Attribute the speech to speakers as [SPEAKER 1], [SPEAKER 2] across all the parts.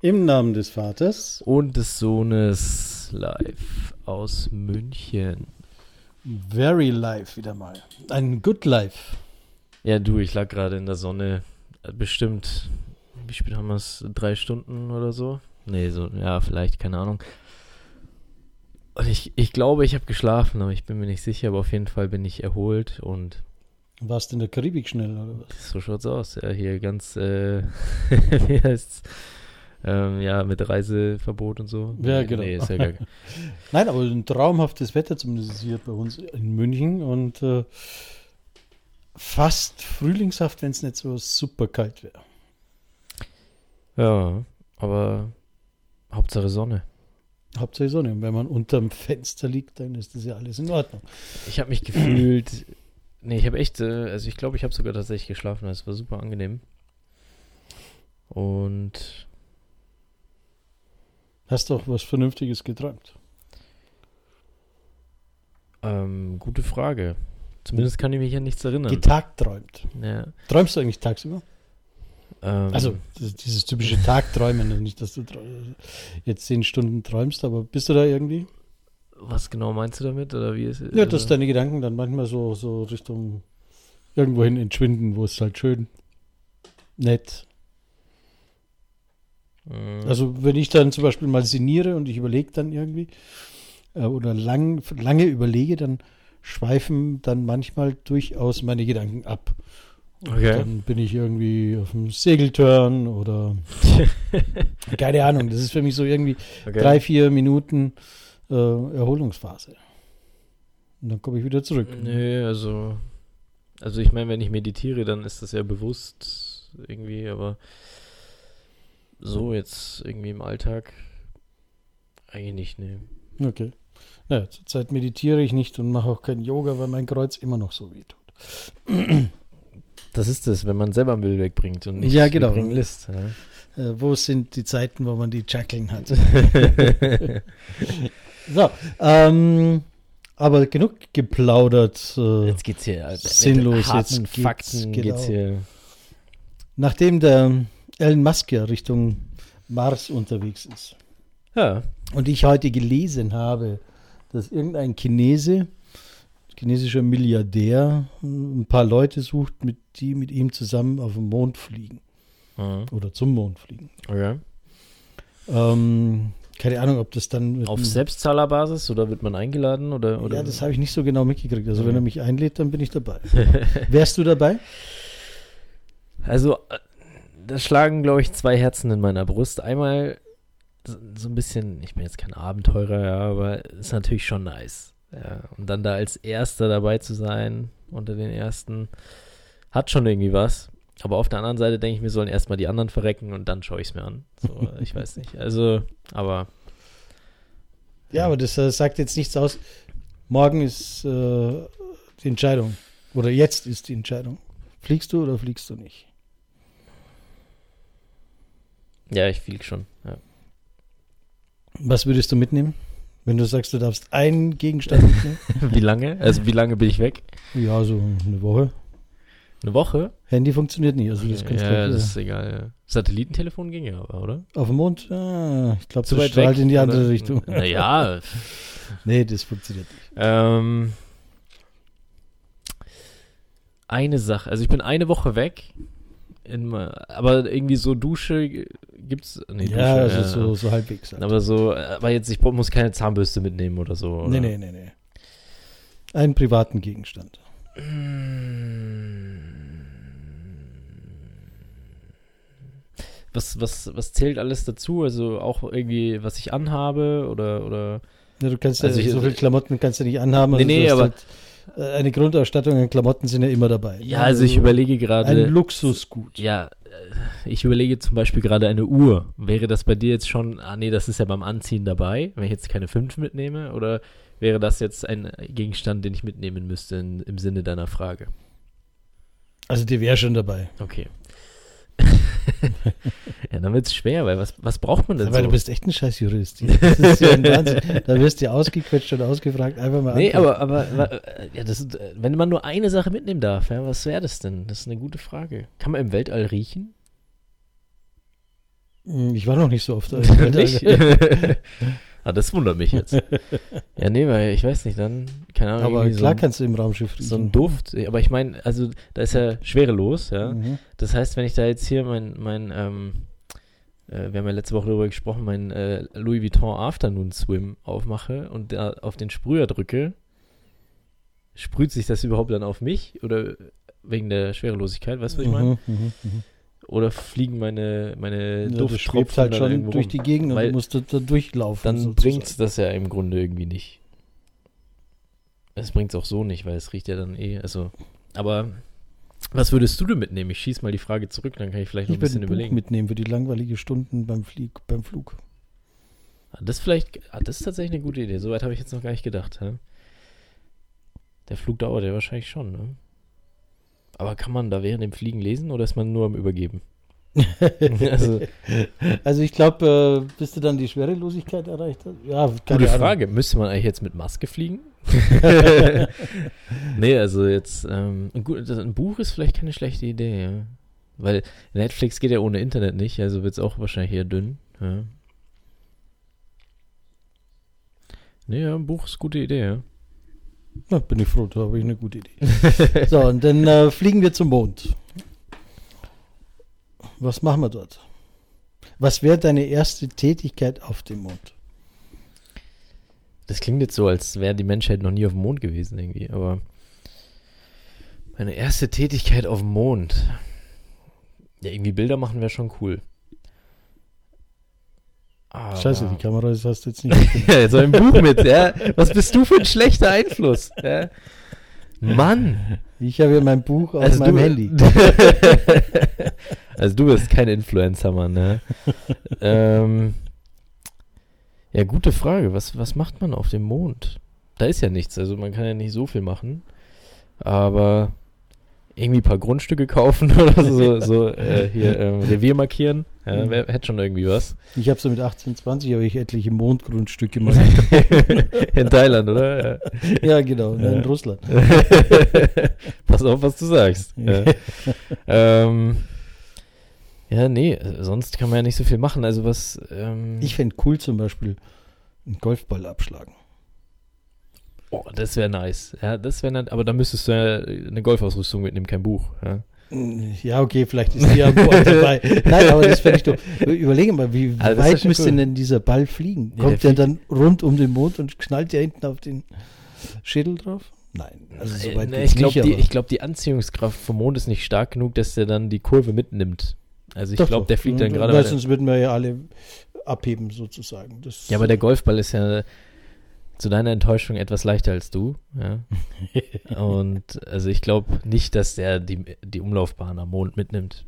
[SPEAKER 1] Im Namen des Vaters
[SPEAKER 2] und des Sohnes live aus München.
[SPEAKER 1] Very live wieder mal. Ein Good Life.
[SPEAKER 2] Ja, du, ich lag gerade in der Sonne. Bestimmt, wie spät haben wir es? Drei Stunden oder so? Nee, so, ja, vielleicht, keine Ahnung. Und ich, ich glaube, ich habe geschlafen, aber ich bin mir nicht sicher. Aber auf jeden Fall bin ich erholt und.
[SPEAKER 1] Warst du in der Karibik schnell, oder was?
[SPEAKER 2] So schaut's aus. Ja, hier ganz, äh, wie heißt's? Ähm, ja, mit Reiseverbot und so.
[SPEAKER 1] Ja, genau. Nee, ist ja gar Nein, aber ein traumhaftes Wetter, zumindest hier bei uns in München und äh, fast frühlingshaft, wenn es nicht so super kalt wäre.
[SPEAKER 2] Ja, aber Hauptsache Sonne.
[SPEAKER 1] Hauptsache Sonne. Und wenn man unterm Fenster liegt, dann ist das ja alles in Ordnung.
[SPEAKER 2] Ich habe mich gefühlt. nee, ich habe echt, äh, also ich glaube, ich habe sogar tatsächlich geschlafen. Es war super angenehm. Und
[SPEAKER 1] Hast du auch was Vernünftiges geträumt?
[SPEAKER 2] Ähm, gute Frage. Zumindest kann ich mich an nichts erinnern.
[SPEAKER 1] Getagträumt.
[SPEAKER 2] Ja.
[SPEAKER 1] Träumst du eigentlich tagsüber?
[SPEAKER 2] Ähm,
[SPEAKER 1] also dieses typische Tagträumen, also nicht, dass du jetzt zehn Stunden träumst, aber bist du da irgendwie?
[SPEAKER 2] Was genau meinst du damit? Oder wie ist,
[SPEAKER 1] ja, dass deine Gedanken dann manchmal so, so Richtung irgendwohin entschwinden, wo es halt schön, nett. Also wenn ich dann zum Beispiel mal sinniere und ich überlege dann irgendwie äh, oder lang, lange überlege, dann schweifen dann manchmal durchaus meine Gedanken ab. Okay. Dann bin ich irgendwie auf dem Segeltörn oder keine Ahnung. Das ist für mich so irgendwie okay. drei, vier Minuten äh, Erholungsphase. Und dann komme ich wieder zurück.
[SPEAKER 2] Nee, also, also ich meine, wenn ich meditiere, dann ist das ja bewusst irgendwie, aber so jetzt irgendwie im Alltag eigentlich nicht, ne.
[SPEAKER 1] Okay. Ja, zurzeit meditiere ich nicht und mache auch kein Yoga, weil mein Kreuz immer noch so weh tut.
[SPEAKER 2] Das ist es, wenn man selber Müll wegbringt und nicht
[SPEAKER 1] ja, genau.
[SPEAKER 2] wegbringen lässt.
[SPEAKER 1] Ja. Äh, wo sind die Zeiten, wo man die Jackeln hat? so, ähm, aber genug geplaudert.
[SPEAKER 2] Äh, jetzt geht's hier.
[SPEAKER 1] Also sinnlos.
[SPEAKER 2] Jetzt geht's, Fakten genau. geht's hier.
[SPEAKER 1] Nachdem der Elon Musk ja Richtung Mars unterwegs ist.
[SPEAKER 2] Ja.
[SPEAKER 1] Und ich heute gelesen habe, dass irgendein Chinese, chinesischer Milliardär, ein paar Leute sucht, mit, die mit ihm zusammen auf den Mond fliegen.
[SPEAKER 2] Mhm.
[SPEAKER 1] Oder zum Mond fliegen.
[SPEAKER 2] Okay.
[SPEAKER 1] Ähm, keine Ahnung, ob das dann.
[SPEAKER 2] Auf Selbstzahlerbasis oder wird man eingeladen? Oder, oder?
[SPEAKER 1] Ja, das habe ich nicht so genau mitgekriegt. Also, mhm. wenn er mich einlädt, dann bin ich dabei. Wärst du dabei?
[SPEAKER 2] Also, da schlagen, glaube ich, zwei Herzen in meiner Brust. Einmal so ein bisschen, ich bin jetzt kein Abenteurer, ja, aber ist natürlich schon nice. Ja, und dann da als Erster dabei zu sein, unter den Ersten, hat schon irgendwie was. Aber auf der anderen Seite denke ich, wir sollen erstmal die anderen verrecken und dann schaue ich es mir an. So, ich weiß nicht. Also, aber.
[SPEAKER 1] Ja, aber das äh, sagt jetzt nichts aus. Morgen ist äh, die Entscheidung. Oder jetzt ist die Entscheidung. Fliegst du oder fliegst du nicht?
[SPEAKER 2] Ja, ich fliege schon. Ja.
[SPEAKER 1] Was würdest du mitnehmen? Wenn du sagst, du darfst einen Gegenstand mitnehmen?
[SPEAKER 2] wie lange? Also wie lange bin ich weg?
[SPEAKER 1] Ja, so eine Woche.
[SPEAKER 2] Eine Woche?
[SPEAKER 1] Handy funktioniert nicht. Also das
[SPEAKER 2] kannst ja, das ist egal. Ja. Satellitentelefon ging ja aber, oder?
[SPEAKER 1] Auf dem Mond? Ah, ich glaube, das strahlt weg, in die andere oder? Richtung.
[SPEAKER 2] Naja.
[SPEAKER 1] nee, das funktioniert nicht.
[SPEAKER 2] Ähm, eine Sache. Also ich bin eine Woche weg. In, aber irgendwie so Dusche gibt's.
[SPEAKER 1] Nee, Dusche, ja, also ja, so, so halbwegs.
[SPEAKER 2] Halt. Aber so, aber jetzt, ich muss keine Zahnbürste mitnehmen oder so. Oder?
[SPEAKER 1] Nee, nee, nee, nee. Einen privaten Gegenstand.
[SPEAKER 2] Was, was, was zählt alles dazu? Also auch irgendwie, was ich anhabe oder. oder
[SPEAKER 1] ja, du kannst also ja, ich, so viele Klamotten kannst du nicht anhaben.
[SPEAKER 2] Also nee, nee, aber.
[SPEAKER 1] Halt eine Grundausstattung an Klamotten sind ja immer dabei.
[SPEAKER 2] Ja, also, ich überlege gerade.
[SPEAKER 1] Ein Luxusgut.
[SPEAKER 2] Ja, äh, ich überlege zum Beispiel gerade eine Uhr. Wäre das bei dir jetzt schon, ah nee, das ist ja beim Anziehen dabei, wenn ich jetzt keine fünf mitnehme? Oder wäre das jetzt ein Gegenstand, den ich mitnehmen müsste in, im Sinne deiner Frage?
[SPEAKER 1] Also die wäre schon dabei.
[SPEAKER 2] Okay. ja, dann wird es schwer, weil was, was braucht man denn
[SPEAKER 1] Weil
[SPEAKER 2] so?
[SPEAKER 1] du bist echt ein scheiß Jurist. Das ist ja ein Wahnsinn. da wirst du ausgequetscht und ausgefragt. Einfach mal
[SPEAKER 2] Nee, aber, aber, aber ja, das wenn man nur eine Sache mitnehmen darf, ja, was wäre das denn? Das ist eine gute Frage. Kann man im Weltall riechen?
[SPEAKER 1] Hm, Ich war noch nicht so oft.
[SPEAKER 2] Nicht? Ah, das wundert mich jetzt. Ja, nee, weil ich weiß nicht, dann, keine Ahnung.
[SPEAKER 1] Aber klar
[SPEAKER 2] so, ein-
[SPEAKER 1] kannst du im Raumschiff
[SPEAKER 2] so ein
[SPEAKER 1] riechen.
[SPEAKER 2] Duft. Aber ich meine, also da ist ja schwerelos, ja.
[SPEAKER 1] Mhm.
[SPEAKER 2] Das heißt, wenn ich da jetzt hier mein, mein ähm, äh, wir haben ja letzte Woche darüber gesprochen, mein äh, Louis Vuitton Afternoon Swim aufmache und da auf den Sprüher drücke, sprüht sich das überhaupt dann auf mich oder wegen der Schwerelosigkeit, weißt du, was ich meine?
[SPEAKER 1] Mhm, mhm, mhm.
[SPEAKER 2] Oder fliegen meine, meine
[SPEAKER 1] Ja,
[SPEAKER 2] Dufttropfen
[SPEAKER 1] halt schon durch
[SPEAKER 2] rum?
[SPEAKER 1] die Gegend und
[SPEAKER 2] Weil
[SPEAKER 1] du musst da, durchlaufen.
[SPEAKER 2] Dann
[SPEAKER 1] sozusagen.
[SPEAKER 2] bringt's das ja im Grunde irgendwie nicht. Es bringt's auch so nicht, weil es riecht ja dann eh, also, aber was würdest du denn mitnehmen? Ich schieß mal die Frage zurück, dann kann ich vielleicht noch
[SPEAKER 1] Ich
[SPEAKER 2] ein bisschen
[SPEAKER 1] ein Buch
[SPEAKER 2] überlegen.
[SPEAKER 1] mitnehmen für die langweilige Stunden beim, Flieg, beim Flug.
[SPEAKER 2] Ah, Das vielleicht, ah, das ist tatsächlich eine gute Idee. Soweit habe ich jetzt noch gar nicht gedacht. hä? Der Flug dauert ja wahrscheinlich schon, ne? Aber kann man da während dem Fliegen lesen oder ist man nur am Übergeben? also,
[SPEAKER 1] Also ich glaube, äh, bis du dann die Schwerelosigkeit erreicht hast. Ja,
[SPEAKER 2] gute
[SPEAKER 1] Ahnung.
[SPEAKER 2] Frage. Müsste man eigentlich jetzt mit Maske fliegen? nee, also jetzt, ähm, ein, gut, ein Buch ist vielleicht keine schlechte Idee, ja. Weil Netflix geht ja ohne Internet nicht, also wird es auch wahrscheinlich eher dünn. Ja. Nee, ja, ein Buch ist eine gute Idee, ja.
[SPEAKER 1] Na, bin ich froh, da habe ich eine gute Idee. so, und dann äh, fliegen wir zum Mond. Was machen wir dort? Was wäre deine erste Tätigkeit auf dem Mond?
[SPEAKER 2] Das klingt jetzt so, als wäre die Menschheit noch nie auf dem Mond gewesen irgendwie, aber meine erste Tätigkeit auf dem Mond. Ja, irgendwie Bilder machen wäre schon cool. Aber
[SPEAKER 1] Scheiße, die Kamera das hast du jetzt nicht.
[SPEAKER 2] ja, jetzt ein Buch mit, ja. Was bist du für ein schlechter Einfluss? Ja. Mann.
[SPEAKER 1] ich habe ja mein Buch auf
[SPEAKER 2] Also
[SPEAKER 1] meinem
[SPEAKER 2] du,
[SPEAKER 1] Handy.
[SPEAKER 2] also du bist kein Influencer, Mann, ne? ähm, ja, gute Frage. Was, was macht man auf dem Mond? Da ist ja nichts, also man kann ja nicht so viel machen. Aber irgendwie ein paar Grundstücke kaufen oder so, so äh, hier ähm, Revier markieren. Ja, wär, hätte schon irgendwie was.
[SPEAKER 1] Ich habe so mit 18, 20 habe ich etliche Mondgrundstücke mal.
[SPEAKER 2] In Thailand, oder? Ja.
[SPEAKER 1] ja, genau, ne, in
[SPEAKER 2] Ja.
[SPEAKER 1] Russland.
[SPEAKER 2] Pass auf, was du sagst. Ja, ähm, ja nee, sonst kann man ja nicht so viel machen. Also was. Ähm,
[SPEAKER 1] Ich fände cool zum Beispiel einen Golfball abschlagen.
[SPEAKER 2] oh, das wäre nice. Ja, das wäre aber da müsstest du ja eine Golfausrüstung mitnehmen, kein Buch. Ja.
[SPEAKER 1] Ja, okay, vielleicht ist die ja dabei. Nein, aber das fände ich doch. Überlege mal, wie
[SPEAKER 2] Also
[SPEAKER 1] weit müsste
[SPEAKER 2] cool.
[SPEAKER 1] denn dieser Ball fliegen?
[SPEAKER 2] Ja,
[SPEAKER 1] Kommt
[SPEAKER 2] der
[SPEAKER 1] der, dann rund um den Mond und knallt ja hinten auf den Schädel drauf? Nein, also so
[SPEAKER 2] Äh,
[SPEAKER 1] weit
[SPEAKER 2] nee, ich glaube, die, ich glaub, die Anziehungskraft vom Mond ist nicht stark genug, dass der dann die Kurve mitnimmt. Also ich glaube, der fliegt dann gerade.
[SPEAKER 1] Weil sonst würden wir ja alle abheben, sozusagen. Das
[SPEAKER 2] Ja, aber der Golfball ist ja zu deiner Enttäuschung etwas leichter als du. Ja. Und also ich glaube nicht, dass der die, die Umlaufbahn am Mond mitnimmt.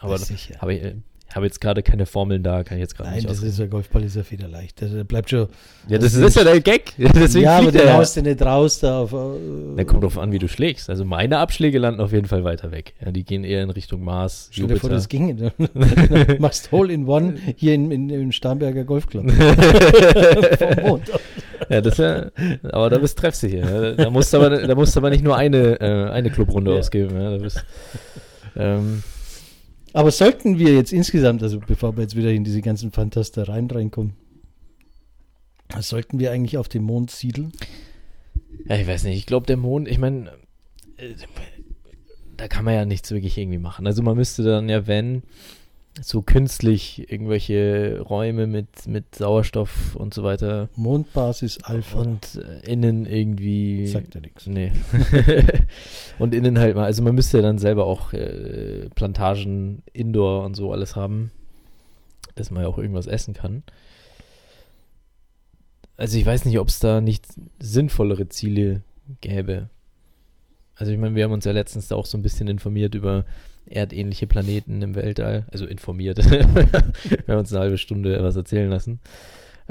[SPEAKER 2] Aber habe ich habe jetzt gerade keine Formeln da, kann ich jetzt gerade
[SPEAKER 1] Nein,
[SPEAKER 2] nicht
[SPEAKER 1] das
[SPEAKER 2] ausrechnen.
[SPEAKER 1] ist der Golfball ist ja federleicht. Der, der bleibt schon.
[SPEAKER 2] Ja, das
[SPEAKER 1] also
[SPEAKER 2] ist ja der Gag. Deswegen
[SPEAKER 1] ja, aber
[SPEAKER 2] fliegt
[SPEAKER 1] den
[SPEAKER 2] er.
[SPEAKER 1] haust du nicht raus da auf. äh,
[SPEAKER 2] Der kommt drauf an, wie du schlägst. Also meine Abschläge landen auf jeden Fall weiter weg. Ja, die gehen eher in Richtung Mars,
[SPEAKER 1] Stell dir vor, das ginge. Du machst Hole in One hier in, in, im Starnberger Golfclub. Vom Mond.
[SPEAKER 2] Ja, das ja, aber da bist hier. Ja. Da musst du aber, da musst du aber nicht nur eine, äh, eine Clubrunde
[SPEAKER 1] Ja.
[SPEAKER 2] ausgeben. Ja. Da bist, ähm,
[SPEAKER 1] Aber sollten wir jetzt insgesamt, also bevor wir jetzt wieder in diese ganzen Fantastereien reinkommen, sollten wir eigentlich auf dem Mond siedeln?
[SPEAKER 2] Ja, ich weiß nicht. Ich glaube, der Mond, ich meine, äh, da kann man ja nichts wirklich irgendwie machen. Also man müsste dann ja, wenn, so künstlich irgendwelche Räume mit, mit Sauerstoff und so weiter
[SPEAKER 1] Mondbasis Alpha.
[SPEAKER 2] und äh, innen irgendwie.
[SPEAKER 1] Sagt ja nichts.
[SPEAKER 2] Nee. und innen halt mal, also man müsste ja dann selber auch äh, Plantagen, Indoor und so alles haben, dass man ja auch irgendwas essen kann. Also ich weiß nicht, ob es da nicht sinnvollere Ziele gäbe. Also ich meine, wir haben uns ja letztens da auch so ein bisschen informiert über erdähnliche Planeten im Weltall. Also informiert. wir haben uns eine halbe Stunde was erzählen lassen.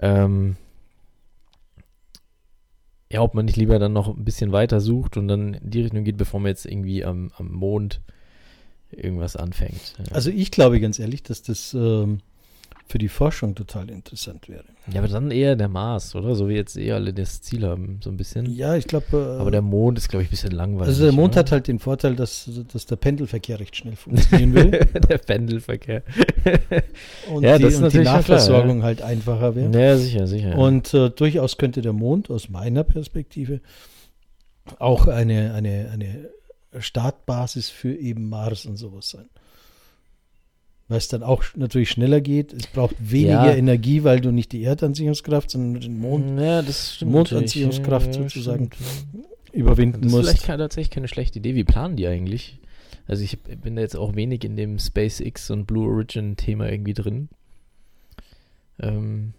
[SPEAKER 2] Ähm, ja, ob man nicht lieber dann noch ein bisschen weiter sucht und dann in die Richtung geht, bevor man jetzt irgendwie am, am Mond irgendwas anfängt. Ja.
[SPEAKER 1] Also ich glaube ganz ehrlich, dass das ähm, für die Forschung total interessant wäre.
[SPEAKER 2] Ja, aber dann eher der Mars, oder? So wie jetzt eh alle das Ziel haben, so ein bisschen.
[SPEAKER 1] Ja, ich glaube.
[SPEAKER 2] aber der Mond ist, glaube ich, ein bisschen langweilig.
[SPEAKER 1] Also der Mond
[SPEAKER 2] oder?
[SPEAKER 1] hat halt den Vorteil, dass, dass der Pendelverkehr recht schnell funktionieren will.
[SPEAKER 2] der Pendelverkehr.
[SPEAKER 1] und
[SPEAKER 2] Ja,
[SPEAKER 1] die,
[SPEAKER 2] das ist
[SPEAKER 1] und die
[SPEAKER 2] schon klar,
[SPEAKER 1] Nachversorgung halt einfacher wäre.
[SPEAKER 2] Ja, sicher, sicher.
[SPEAKER 1] Und äh, durchaus könnte der Mond aus meiner Perspektive auch eine, eine, eine Startbasis für eben Mars und sowas sein. Weil es dann auch natürlich schneller geht. Es braucht weniger
[SPEAKER 2] Ja.
[SPEAKER 1] Energie, weil du nicht die Erdanziehungskraft, sondern den Mond
[SPEAKER 2] ja.
[SPEAKER 1] Mondanziehungskraft
[SPEAKER 2] natürlich.
[SPEAKER 1] sozusagen
[SPEAKER 2] stimmt.
[SPEAKER 1] überwinden
[SPEAKER 2] Das ist
[SPEAKER 1] musst.
[SPEAKER 2] vielleicht keine, tatsächlich keine schlechte Idee. Wie planen die eigentlich? Also ich bin da jetzt auch wenig in dem SpaceX und Blue Origin Thema irgendwie drin. Ähm,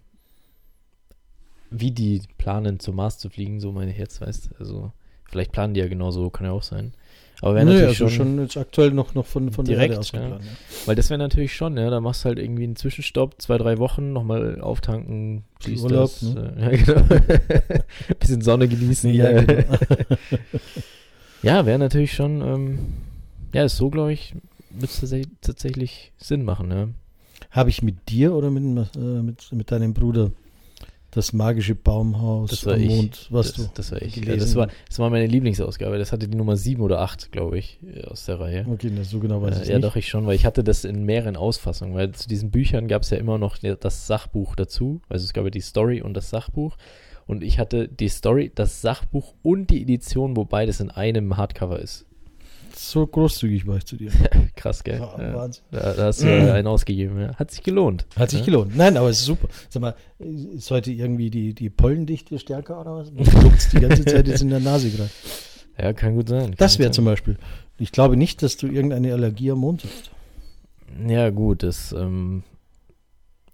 [SPEAKER 2] wie die planen, zum Mars zu fliegen, so meine jetzt, weißt Also vielleicht planen die ja genauso, kann ja auch sein. Aber wäre natürlich
[SPEAKER 1] also
[SPEAKER 2] schon,
[SPEAKER 1] schon jetzt aktuell noch, noch von, von
[SPEAKER 2] Direkt,
[SPEAKER 1] aus geplant. Ja.
[SPEAKER 2] weil das wäre natürlich schon, ja, da machst du halt irgendwie einen Zwischenstopp, zwei, drei Wochen, nochmal auftanken, dies,
[SPEAKER 1] Urlaub,
[SPEAKER 2] das,
[SPEAKER 1] ne?
[SPEAKER 2] äh, ja, genau. Bisschen Sonne genießen.
[SPEAKER 1] Ja, genau.
[SPEAKER 2] Ja, wäre natürlich schon, ähm, ja, ist so, glaube ich, wird es tatsächlich, Sinn machen, ne?
[SPEAKER 1] Habe ich mit dir oder mit, äh, mit, mit deinem Bruder das magische Baumhaus
[SPEAKER 2] Das war ich.
[SPEAKER 1] Mond, was
[SPEAKER 2] das,
[SPEAKER 1] du
[SPEAKER 2] das war ich.
[SPEAKER 1] Gelesen
[SPEAKER 2] das, war, das war meine Lieblingsausgabe. Das hatte die Nummer 7 oder 8, glaube ich, aus der Reihe.
[SPEAKER 1] Okay, na, so genau weiß ich
[SPEAKER 2] Äh, ja,
[SPEAKER 1] nicht.
[SPEAKER 2] doch, ich schon, weil ich hatte das in mehreren Ausfassungen, weil zu diesen Büchern gab es ja immer noch das Sachbuch dazu. Also es gab ja die Story und das Sachbuch. Und ich hatte die Story, das Sachbuch und die Edition, wo beides in einem Hardcover ist.
[SPEAKER 1] So großzügig war ich zu dir.
[SPEAKER 2] Krass, gell?
[SPEAKER 1] Ja,
[SPEAKER 2] Ja.
[SPEAKER 1] Wahnsinn.
[SPEAKER 2] Da, da hast du äh, einen ausgegeben. Ja. Hat sich gelohnt.
[SPEAKER 1] Hat sich gelohnt. Nein, aber es ist super. Sag mal, ist heute irgendwie die, die Pollendichte stärker oder was? Man schluckt's die ganze Zeit jetzt in der Nase gerade.
[SPEAKER 2] Ja, kann gut sein. Kann
[SPEAKER 1] Das wäre zum Beispiel. Ich glaube nicht, dass du irgendeine Allergie am Mond hast.
[SPEAKER 2] Ja, gut, das, ähm,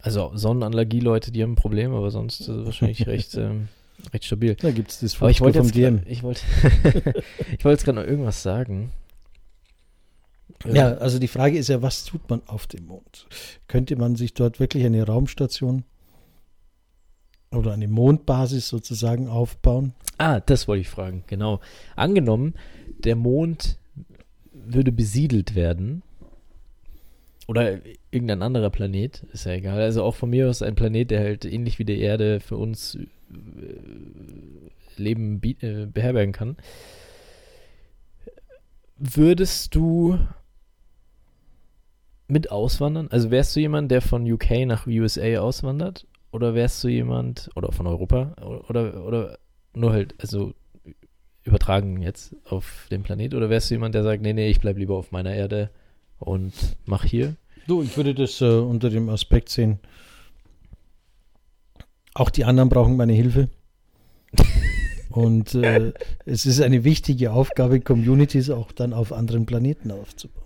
[SPEAKER 2] also Sonnenallergie-Leute, die haben ein Problem, aber sonst äh, wahrscheinlich recht, ähm, recht stabil.
[SPEAKER 1] Da gibt es das
[SPEAKER 2] wollte
[SPEAKER 1] vom DM.
[SPEAKER 2] ich wollte, ich wollte jetzt gerade noch irgendwas sagen.
[SPEAKER 1] Ja, also die Frage ist ja, was tut man auf dem Mond? Könnte man sich dort wirklich eine Raumstation oder eine Mondbasis sozusagen aufbauen?
[SPEAKER 2] Ah, das wollte ich fragen, genau. Angenommen, der Mond würde besiedelt werden oder irgendein anderer Planet, ist ja egal. Also auch von mir aus ein Planet, der halt ähnlich wie die Erde für uns äh, Leben äh, beherbergen kann. Würdest du mit auswandern? Also wärst du jemand, der von UK nach USA auswandert? Oder wärst du jemand, oder von Europa, oder, oder nur halt, also übertragen jetzt auf den Planet, oder wärst du jemand, der sagt, nee, nee, ich bleib lieber auf meiner Erde und mach hier?
[SPEAKER 1] Du, ich würde das äh, unter dem Aspekt sehen. Auch die anderen brauchen meine Hilfe. Und äh, es ist eine wichtige Aufgabe, Communities auch dann auf anderen Planeten aufzubauen.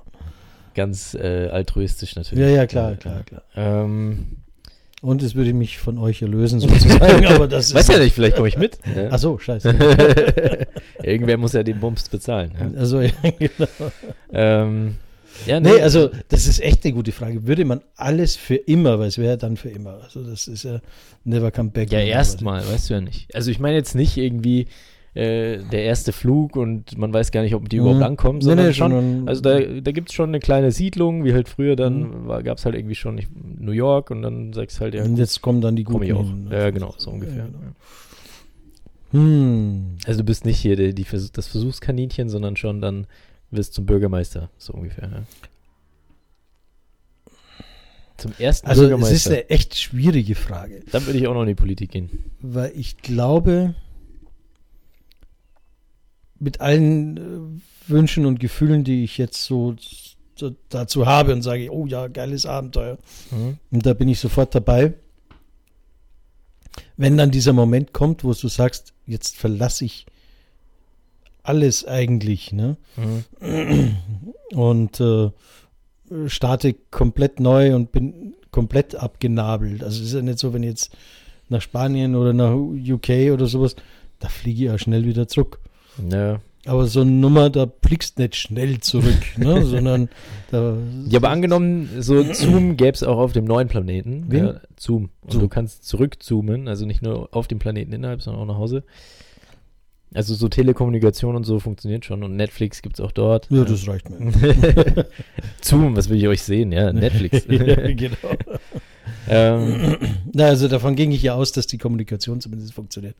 [SPEAKER 2] Ganz äh, altruistisch natürlich.
[SPEAKER 1] Ja, ja, klar, klar, klar.
[SPEAKER 2] Ähm,
[SPEAKER 1] Und es würde mich von euch erlösen, sozusagen. aber das
[SPEAKER 2] weiß ja nicht, vielleicht komme ich mit. Ja.
[SPEAKER 1] Ach so, scheiße.
[SPEAKER 2] Irgendwer muss ja den Bums bezahlen. Ja.
[SPEAKER 1] Also, ja, genau.
[SPEAKER 2] Ähm, ja,
[SPEAKER 1] Nee, also, das ist echt eine gute Frage. Würde man alles für immer, weil es wäre dann für immer. Also, das ist ja never come back.
[SPEAKER 2] Ja, erstmal, weißt du ja nicht. Also ich meine jetzt nicht irgendwie äh, der erste Flug und man weiß gar nicht, ob die
[SPEAKER 1] Mhm.
[SPEAKER 2] überhaupt ankommen,
[SPEAKER 1] Nee,
[SPEAKER 2] sondern
[SPEAKER 1] nee,
[SPEAKER 2] schon,
[SPEAKER 1] sondern-
[SPEAKER 2] also da, da gibt es schon eine kleine Siedlung, wie halt früher,
[SPEAKER 1] Mhm.
[SPEAKER 2] dann gab es halt irgendwie schon New York und dann sagst du halt, ja,
[SPEAKER 1] Und jetzt kommen dann die Guten
[SPEAKER 2] ich auch.
[SPEAKER 1] hin.
[SPEAKER 2] Ja, genau, so ungefähr.
[SPEAKER 1] Ja, genau. Hm.
[SPEAKER 2] Also du bist nicht hier die, die, Vers- das Versuchskaninchen, sondern schon dann wirst zum Bürgermeister, so ungefähr. Ja. Zum ersten
[SPEAKER 1] Also, es ist
[SPEAKER 2] Bürgermeister.
[SPEAKER 1] eine echt schwierige Frage,
[SPEAKER 2] dann würde ich auch noch in die Politik gehen.
[SPEAKER 1] weil ich glaube, mit allen äh, Wünschen und Gefühlen, die ich jetzt so, so dazu habe und sage, oh ja, geiles Abenteuer.
[SPEAKER 2] Mhm.
[SPEAKER 1] Und da bin ich sofort dabei. Wenn dann dieser Moment kommt, wo du sagst, jetzt verlasse ich alles eigentlich, ne?
[SPEAKER 2] Mhm.
[SPEAKER 1] Und äh, starte komplett neu und bin komplett abgenabelt. Also es ist ja nicht so, wenn ich jetzt nach Spanien oder nach UK oder sowas, da fliege ich ja schnell wieder zurück.
[SPEAKER 2] Ja.
[SPEAKER 1] Aber so eine Nummer, da fliegst nicht schnell zurück, ne? sondern da.
[SPEAKER 2] Ja, aber angenommen, so Zoom gäbe es auch auf dem neuen Planeten.
[SPEAKER 1] Wen?
[SPEAKER 2] Ja, Zoom. Und
[SPEAKER 1] Zoom.
[SPEAKER 2] du kannst zurückzoomen, also nicht nur auf dem Planeten innerhalb, sondern auch nach Hause. Also so Telekommunikation und so funktioniert schon und Netflix gibt es auch dort.
[SPEAKER 1] Ja, das reicht mir.
[SPEAKER 2] Zoom, was will ich euch sehen? Ja, Netflix.
[SPEAKER 1] ja, genau.
[SPEAKER 2] ähm,
[SPEAKER 1] Na, also davon ging ich ja aus, dass die Kommunikation zumindest funktioniert.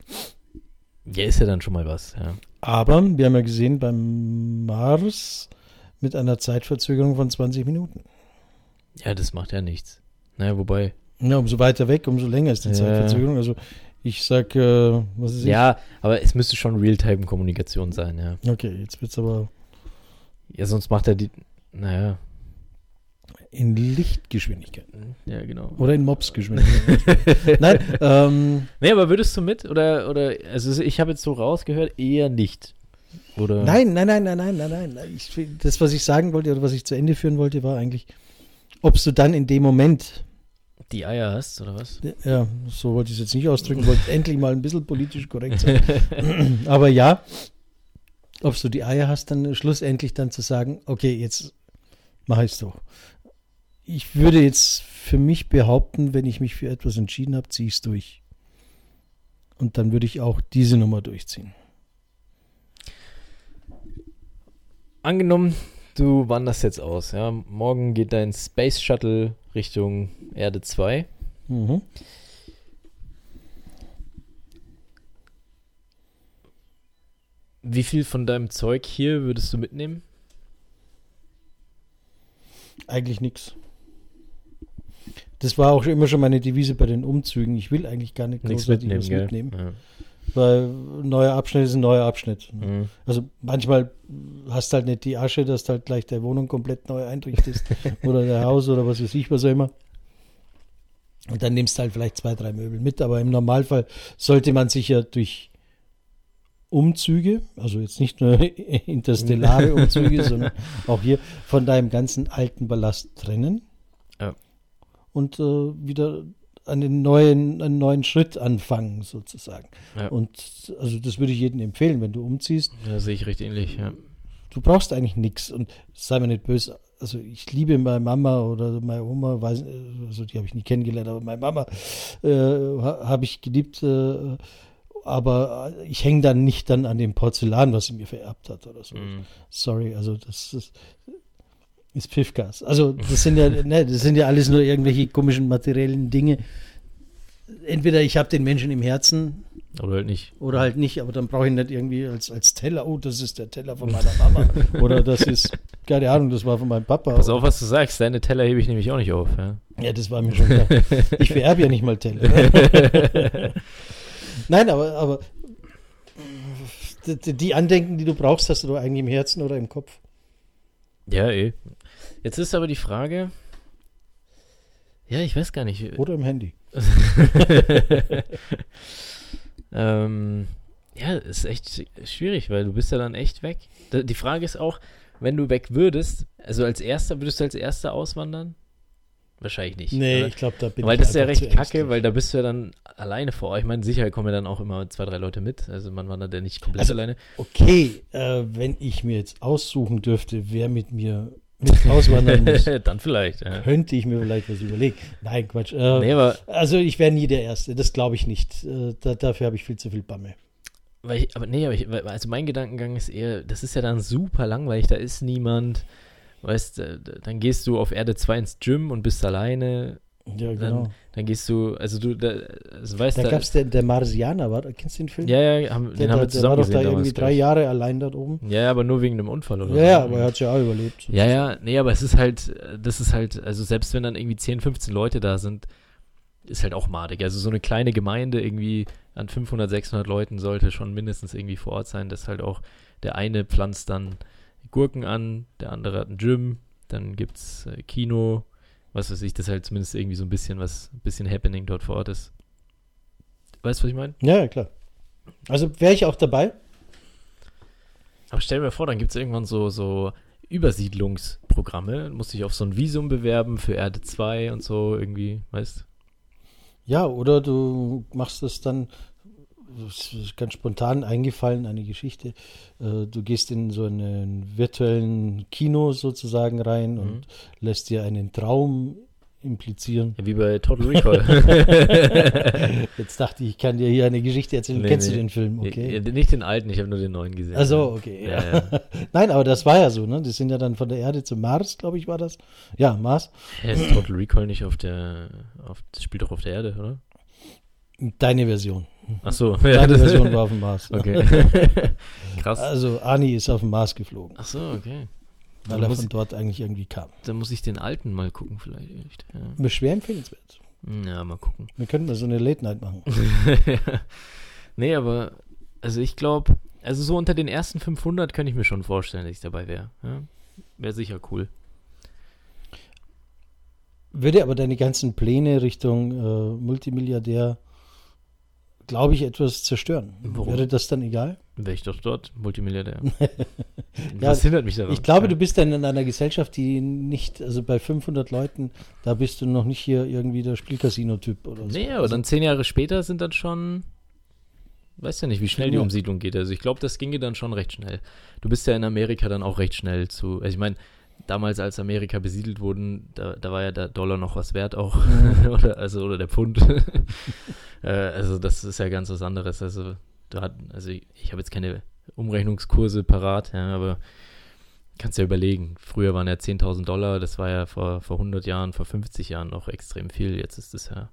[SPEAKER 2] Ja, ist ja dann schon mal was, ja.
[SPEAKER 1] Aber wir haben ja gesehen beim Mars mit einer Zeitverzögerung von 20 Minuten.
[SPEAKER 2] Ja, das macht ja nichts. Naja, wobei.
[SPEAKER 1] Ja, umso weiter weg, umso länger ist die
[SPEAKER 2] Ja.
[SPEAKER 1] Zeitverzögerung. Also ich sag, äh, was ist
[SPEAKER 2] Ja, aber es müsste schon Realtime-Kommunikation sein, ja.
[SPEAKER 1] ich? Okay, jetzt wird's aber
[SPEAKER 2] Ja, sonst macht er die. Naja.
[SPEAKER 1] In Lichtgeschwindigkeit.
[SPEAKER 2] Ja, genau.
[SPEAKER 1] Oder in Mopsgeschwindigkeit. Nein, ähm,
[SPEAKER 2] Nee, aber würdest du mit? Oder, oder also ich habe jetzt so rausgehört, eher nicht. Oder?
[SPEAKER 1] nein, nein, nein, nein, nein, nein, nein. Ich, das, was ich sagen wollte oder was ich zu Ende führen wollte, war eigentlich, ob du dann in dem Moment
[SPEAKER 2] Die Eier hast, oder was?
[SPEAKER 1] Ja, so wollte ich es jetzt nicht ausdrücken, wollte endlich mal ein bisschen politisch korrekt sein. Aber ja, ob du die Eier hast, dann schlussendlich dann zu sagen, okay, jetzt mache ich es doch. Ich würde jetzt für mich behaupten, wenn ich mich für etwas entschieden habe, ziehe ich es durch. Und dann würde ich auch diese Nummer durchziehen.
[SPEAKER 2] Angenommen, du wanderst jetzt aus, ja. Morgen geht dein Space Shuttle Richtung Erde 2.
[SPEAKER 1] Mhm.
[SPEAKER 2] Wie viel von deinem Zeug hier würdest du mitnehmen?
[SPEAKER 1] Eigentlich nichts. Das war auch immer schon meine Devise bei den Umzügen. Ich will eigentlich gar nicht
[SPEAKER 2] Nichts
[SPEAKER 1] großartig
[SPEAKER 2] mitnehmen,
[SPEAKER 1] was mitnehmen. Weil neuer Abschnitt ist ein neuer Abschnitt.
[SPEAKER 2] Ja. Mhm.
[SPEAKER 1] Also manchmal hast du halt nicht die Asche, dass du halt gleich deine Wohnung komplett neu einrichtest oder dein Haus oder was weiß ich, was auch immer. Und dann nimmst du halt vielleicht zwei, drei Möbel mit. Aber im Normalfall sollte man sich ja durch Umzüge, also jetzt nicht nur interstellare Umzüge, sondern auch hier von deinem ganzen alten Ballast trennen.
[SPEAKER 2] Ja.
[SPEAKER 1] Und äh, wieder einen neuen, einen neuen Schritt anfangen, sozusagen.
[SPEAKER 2] Ja.
[SPEAKER 1] Und also das würde ich jedem empfehlen, wenn du umziehst.
[SPEAKER 2] Ja, sehe ich recht ähnlich, ja.
[SPEAKER 1] Du brauchst eigentlich nichts. Und sei mir nicht böse. Also ich liebe meine Mama oder meine Oma, weiß, also die habe ich nie kennengelernt, aber meine Mama äh, ha- habe ich geliebt. Äh, aber ich hänge dann nicht dann an dem Porzellan, was sie mir vererbt hat oder so.
[SPEAKER 2] Mhm.
[SPEAKER 1] Sorry, also das ist, ist Pfiffgas. Also das sind ja, ne, das sind ja alles nur irgendwelche komischen materiellen Dinge. Entweder ich habe den Menschen im Herzen
[SPEAKER 2] Oder halt nicht.
[SPEAKER 1] oder halt nicht, aber dann brauche ich nicht irgendwie als, als Teller, oh, das ist der Teller von meiner Mama. oder das ist, keine Ahnung, das war von meinem Papa.
[SPEAKER 2] Pass auf, was du sagst. Deine Teller hebe ich nämlich auch nicht auf, ja.
[SPEAKER 1] Ja, das war mir schon klar. Ich vererbe ja nicht mal Teller. Nein, aber, aber die, die Andenken, die du brauchst, hast du eigentlich im Herzen oder im Kopf.
[SPEAKER 2] Ja, eh. Jetzt ist aber die Frage. Ja, ich weiß gar nicht.
[SPEAKER 1] Oder im Handy.
[SPEAKER 2] ähm, ja, ist echt schwierig, weil du bist ja dann echt weg. Die Frage ist auch, wenn du weg würdest, also als erster, würdest du als erster auswandern? Wahrscheinlich nicht.
[SPEAKER 1] Nee,
[SPEAKER 2] oder?
[SPEAKER 1] ich glaube, da bin
[SPEAKER 2] weil
[SPEAKER 1] ich
[SPEAKER 2] das ist ja recht kacke,
[SPEAKER 1] ängstlich.
[SPEAKER 2] weil da bist du ja dann alleine vor Ort. Ich meine, sicher kommen ja dann auch immer zwei, drei Leute mit. Also man wandert ja nicht komplett
[SPEAKER 1] Also-
[SPEAKER 2] alleine.
[SPEAKER 1] Okay, äh, wenn ich mir jetzt aussuchen dürfte, wer mit mir mit auswandern muss,
[SPEAKER 2] dann vielleicht, ja.
[SPEAKER 1] könnte ich mir vielleicht was überlegen. Nein, Quatsch. Äh,
[SPEAKER 2] Nee,
[SPEAKER 1] Also ich wäre nie der Erste, das glaube ich nicht. Äh, da, dafür habe ich viel zu viel Bamme.
[SPEAKER 2] Weil ich, aber nee, aber ich, also mein Gedankengang ist eher, das ist ja dann super langweilig, da ist niemand. Weißt du, dann gehst du auf Erde 2 ins Gym und bist alleine.
[SPEAKER 1] Ja,
[SPEAKER 2] Dann,
[SPEAKER 1] genau.
[SPEAKER 2] dann gehst du, also du, da, also weißt
[SPEAKER 1] Da
[SPEAKER 2] du,
[SPEAKER 1] gab es der, der Marsianer, war, kennst du den Film?
[SPEAKER 2] ja, ja, haben,
[SPEAKER 1] der,
[SPEAKER 2] den
[SPEAKER 1] der,
[SPEAKER 2] haben wir
[SPEAKER 1] der
[SPEAKER 2] zusammen
[SPEAKER 1] war doch da irgendwie drei Jahre allein dort oben.
[SPEAKER 2] Ja, ja, aber nur wegen dem Unfall oder so.
[SPEAKER 1] Ja, ja, aber er hat ja auch überlebt.
[SPEAKER 2] Ja, ja, nee, aber es ist halt, das ist halt, also selbst wenn dann irgendwie 10, 15 Leute da sind, ist halt auch madig. Also so eine kleine Gemeinde irgendwie an 500, 600 Leuten sollte schon mindestens irgendwie vor Ort sein, dass halt auch der eine pflanzt dann Gurken an, der andere hat ein Gym, dann gibt's äh, Kino, was weiß ich, das halt zumindest irgendwie so ein bisschen was, ein bisschen Happening dort vor Ort ist. Weißt du, was ich meine?
[SPEAKER 1] Ja, ja, klar. Also wäre ich auch dabei.
[SPEAKER 2] Aber stell dir mal vor, dann gibt es irgendwann so, so Übersiedlungsprogramme, musst dich auf so ein Visum bewerben für Erde 2 und so irgendwie, weißt
[SPEAKER 1] Ja, oder du machst das dann, das ist ganz spontan eingefallen, eine Geschichte. Äh, Du gehst in so einen virtuellen Kino sozusagen rein
[SPEAKER 2] Mhm.
[SPEAKER 1] und lässt dir einen Traum implizieren.
[SPEAKER 2] Ja, wie bei Total Recall.
[SPEAKER 1] Jetzt dachte ich, ich kann dir hier eine Geschichte erzählen.
[SPEAKER 2] Nee,
[SPEAKER 1] Kennst
[SPEAKER 2] nee.
[SPEAKER 1] du den Film? Okay.
[SPEAKER 2] Nicht den alten, ich habe nur den neuen gesehen.
[SPEAKER 1] Ach so, okay.
[SPEAKER 2] Ja,
[SPEAKER 1] Ja. Nein, aber das war ja so, ne? Die sind ja dann von der Erde zum Mars, glaube ich, war das. Ja, Mars.
[SPEAKER 2] Ist Total Recall nicht auf der, auf, das spielt doch auf der Erde, oder?
[SPEAKER 1] Deine Version.
[SPEAKER 2] Ach so.
[SPEAKER 1] Deine Version war auf dem Mars.
[SPEAKER 2] Okay. Krass.
[SPEAKER 1] Also Ani ist auf dem Mars geflogen,
[SPEAKER 2] Ach so, okay.
[SPEAKER 1] weil
[SPEAKER 2] Dann
[SPEAKER 1] er von dort eigentlich irgendwie kam.
[SPEAKER 2] dann muss ich den alten mal gucken, vielleicht. Ja,
[SPEAKER 1] schwer empfehlenswert.
[SPEAKER 2] ja mal gucken.
[SPEAKER 1] Wir könnten mal so eine Late Night machen.
[SPEAKER 2] nee, aber, also ich glaube, also so unter den ersten 500 kann ich mir schon vorstellen, dass ich dabei wäre. Ja? Wäre sicher cool.
[SPEAKER 1] Würde aber deine ganzen Pläne Richtung äh, Multimilliardär, glaube ich, etwas zerstören.
[SPEAKER 2] Warum?
[SPEAKER 1] Wäre das dann egal?
[SPEAKER 2] Wäre ich doch dort Multimilliardär.
[SPEAKER 1] Ja,
[SPEAKER 2] Was hindert mich daran?
[SPEAKER 1] Ich glaube, du bist dann in einer Gesellschaft, die nicht, also bei 500 Leuten, da bist du noch nicht hier irgendwie der Spielcasino-Typ oder so.
[SPEAKER 2] Nee, aber
[SPEAKER 1] also,
[SPEAKER 2] dann zehn Jahre später sind dann schon. Weiß ja nicht, wie schnell die
[SPEAKER 1] Ja.
[SPEAKER 2] Umsiedlung geht. Also ich glaube, das ginge dann schon recht schnell. Du bist ja in Amerika dann auch recht schnell zu. Also ich meine, damals als Amerika besiedelt wurden, da, da war ja der Dollar noch was wert auch. oder, also, oder der Pfund. äh, also das ist ja ganz was anderes. Also hat, also ich, ich habe jetzt keine Umrechnungskurse parat, ja, aber kannst ja überlegen. Früher waren ja 10.000 Dollar, das war ja vor, vor 100 Jahren, vor 50 Jahren noch extrem viel. Jetzt ist es ja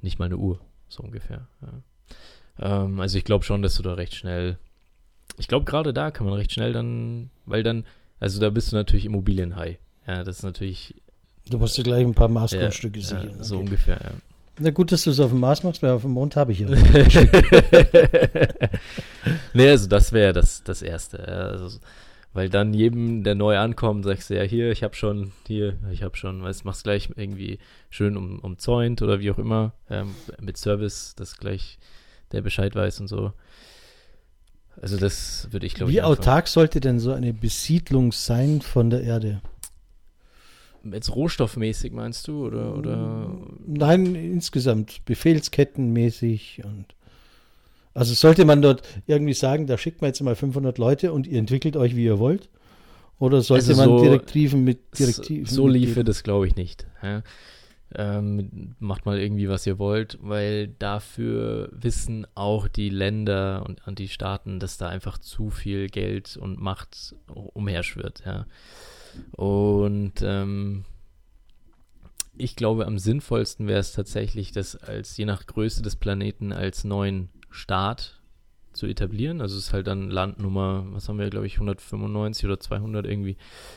[SPEAKER 2] nicht mal eine Uhr, so ungefähr. Ja. Ähm, also ich glaube schon, dass du da recht schnell, ich glaube gerade da kann man recht schnell dann, weil dann, also da bist du natürlich Immobilienhigh. Ja, das ist natürlich
[SPEAKER 1] du musst dir gleich ein paar
[SPEAKER 2] ja,
[SPEAKER 1] Maßgrundstücke
[SPEAKER 2] ja,
[SPEAKER 1] sichern.
[SPEAKER 2] so
[SPEAKER 1] Okay.
[SPEAKER 2] ungefähr, ja.
[SPEAKER 1] Na gut, dass du es auf dem Mars machst, weil auf dem Mond habe ich ja.
[SPEAKER 2] nee, also das wäre das, das Erste. ja, Also, weil dann jedem, der neu ankommt, sagst du ja, hier, ich habe schon, hier, ich habe schon, weißt, machst gleich irgendwie schön um, umzäunt oder wie auch immer, ähm, mit Service, dass gleich der Bescheid weiß und so. Also das würde ich, glaube ich,
[SPEAKER 1] Wie
[SPEAKER 2] einfach-
[SPEAKER 1] autark sollte denn so eine Besiedlung sein von der Erde?
[SPEAKER 2] Jetzt rohstoffmäßig meinst du, oder, oder
[SPEAKER 1] Nein, insgesamt, befehlskettenmäßig und also sollte man dort irgendwie sagen, da schickt man jetzt mal 500 Leute und ihr entwickelt euch, wie ihr wollt? Oder sollte
[SPEAKER 2] Also
[SPEAKER 1] man
[SPEAKER 2] so-
[SPEAKER 1] Direktiven mit Direktiven
[SPEAKER 2] So, so liefe das, glaube ich, nicht. Ja? Ähm, macht mal irgendwie, was ihr wollt, weil dafür wissen auch die Länder und, und die Staaten, dass da einfach zu viel Geld und Macht umherschwirrt. Ja? Und ähm, ich glaube, am sinnvollsten wäre es tatsächlich, das als je nach Größe des Planeten als neuen Staat zu etablieren. Also es ist halt dann Landnummer, was haben wir, glaube ich, 195 oder 200 irgendwie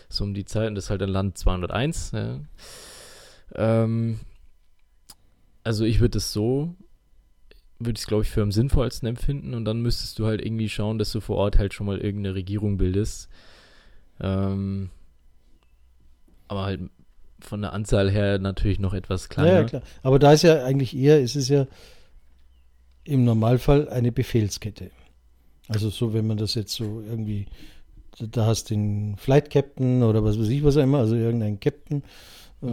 [SPEAKER 2] so um die Zeit. Und das ist halt dann Land 201. Ja. Ähm, also ich würde es so, würde ich es, glaube ich, für am sinnvollsten empfinden. Und dann müsstest du halt irgendwie schauen, dass du vor Ort halt schon mal irgendeine Regierung bildest. Ähm, aber halt von der Anzahl her natürlich noch etwas kleiner.
[SPEAKER 1] Ja, ja, klar. Aber da ist ja eigentlich eher, ist es ja im Normalfall eine Befehlskette. Also so, wenn man das jetzt so irgendwie, da hast den Flight Captain oder was weiß ich was immer, also irgendein Captain, äh,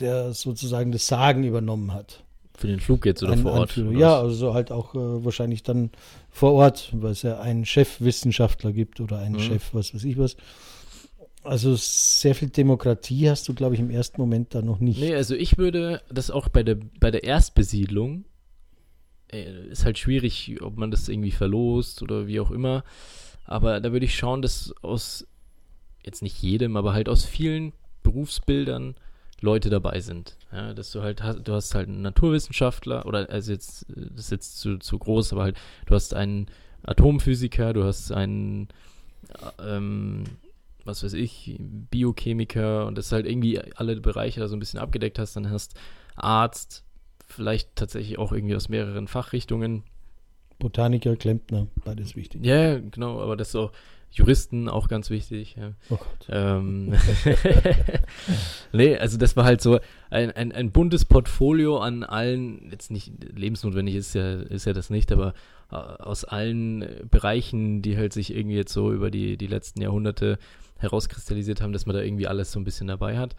[SPEAKER 1] der sozusagen das Sagen übernommen hat.
[SPEAKER 2] Für den Flug jetzt oder
[SPEAKER 1] Ein
[SPEAKER 2] vor Ort? Oder
[SPEAKER 1] Ja, also so halt auch äh, wahrscheinlich dann vor Ort, weil es ja einen Chefwissenschaftler gibt oder einen
[SPEAKER 2] Mhm.
[SPEAKER 1] Chef, was weiß ich was. Also sehr viel Demokratie hast du, glaube ich, im ersten Moment da noch nicht.
[SPEAKER 2] Nee, also ich würde das auch bei der, bei der Erstbesiedlung, äh, ist halt schwierig, ob man das irgendwie verlost oder wie auch immer, aber da würde ich schauen, dass aus, jetzt nicht jedem, aber halt aus vielen Berufsbildern Leute dabei sind. Ja, dass du halt hast, du hast halt einen Naturwissenschaftler oder also jetzt, das ist jetzt zu, zu groß, aber halt, du hast einen Atomphysiker, du hast einen äh, ähm, was weiß ich, Biochemiker und das halt irgendwie alle Bereiche da so ein bisschen abgedeckt hast, dann hast Arzt, vielleicht tatsächlich auch irgendwie aus mehreren Fachrichtungen.
[SPEAKER 1] Botaniker, Klempner, beides wichtig.
[SPEAKER 2] Ja, ja, genau, aber das ist auch Juristen auch ganz wichtig. Ja.
[SPEAKER 1] Oh Gott.
[SPEAKER 2] Ähm, nee, also das war halt so ein, ein, ein buntes Portfolio an allen, jetzt nicht lebensnotwendig ist ja, ist ja das nicht, aber äh, aus allen Bereichen, die halt sich irgendwie jetzt so über die, die letzten Jahrhunderte herauskristallisiert haben, dass man da irgendwie alles so ein bisschen dabei hat.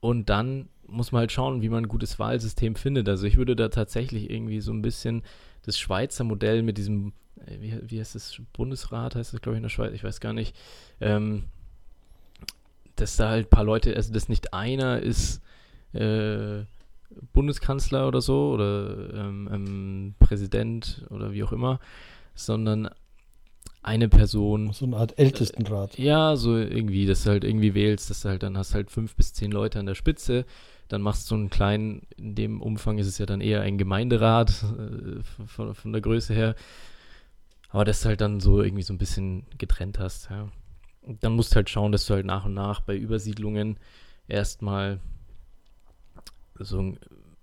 [SPEAKER 2] Und dann muss man halt schauen, wie man ein gutes Wahlsystem findet. Also ich würde da tatsächlich irgendwie so ein bisschen das Schweizer Modell mit diesem, wie, wie heißt das, Bundesrat heißt das, glaube ich, in der Schweiz, ich weiß gar nicht, ähm, dass da halt ein paar Leute, also dass nicht einer ist äh, Bundeskanzler oder so oder ähm, ähm, Präsident oder wie auch immer, sondern eine Person.
[SPEAKER 1] So eine Art Ältestenrat.
[SPEAKER 2] Äh, ja, so irgendwie, dass du halt irgendwie wählst, dass du halt dann hast halt fünf bis zehn Leute an der Spitze. Dann machst du einen kleinen, in dem Umfang ist es ja dann eher ein Gemeinderat äh, von, von der Größe her. Aber dass du halt dann so irgendwie so ein bisschen getrennt hast, ja. Und dann musst du halt schauen, dass du halt nach und nach bei Übersiedlungen erstmal so,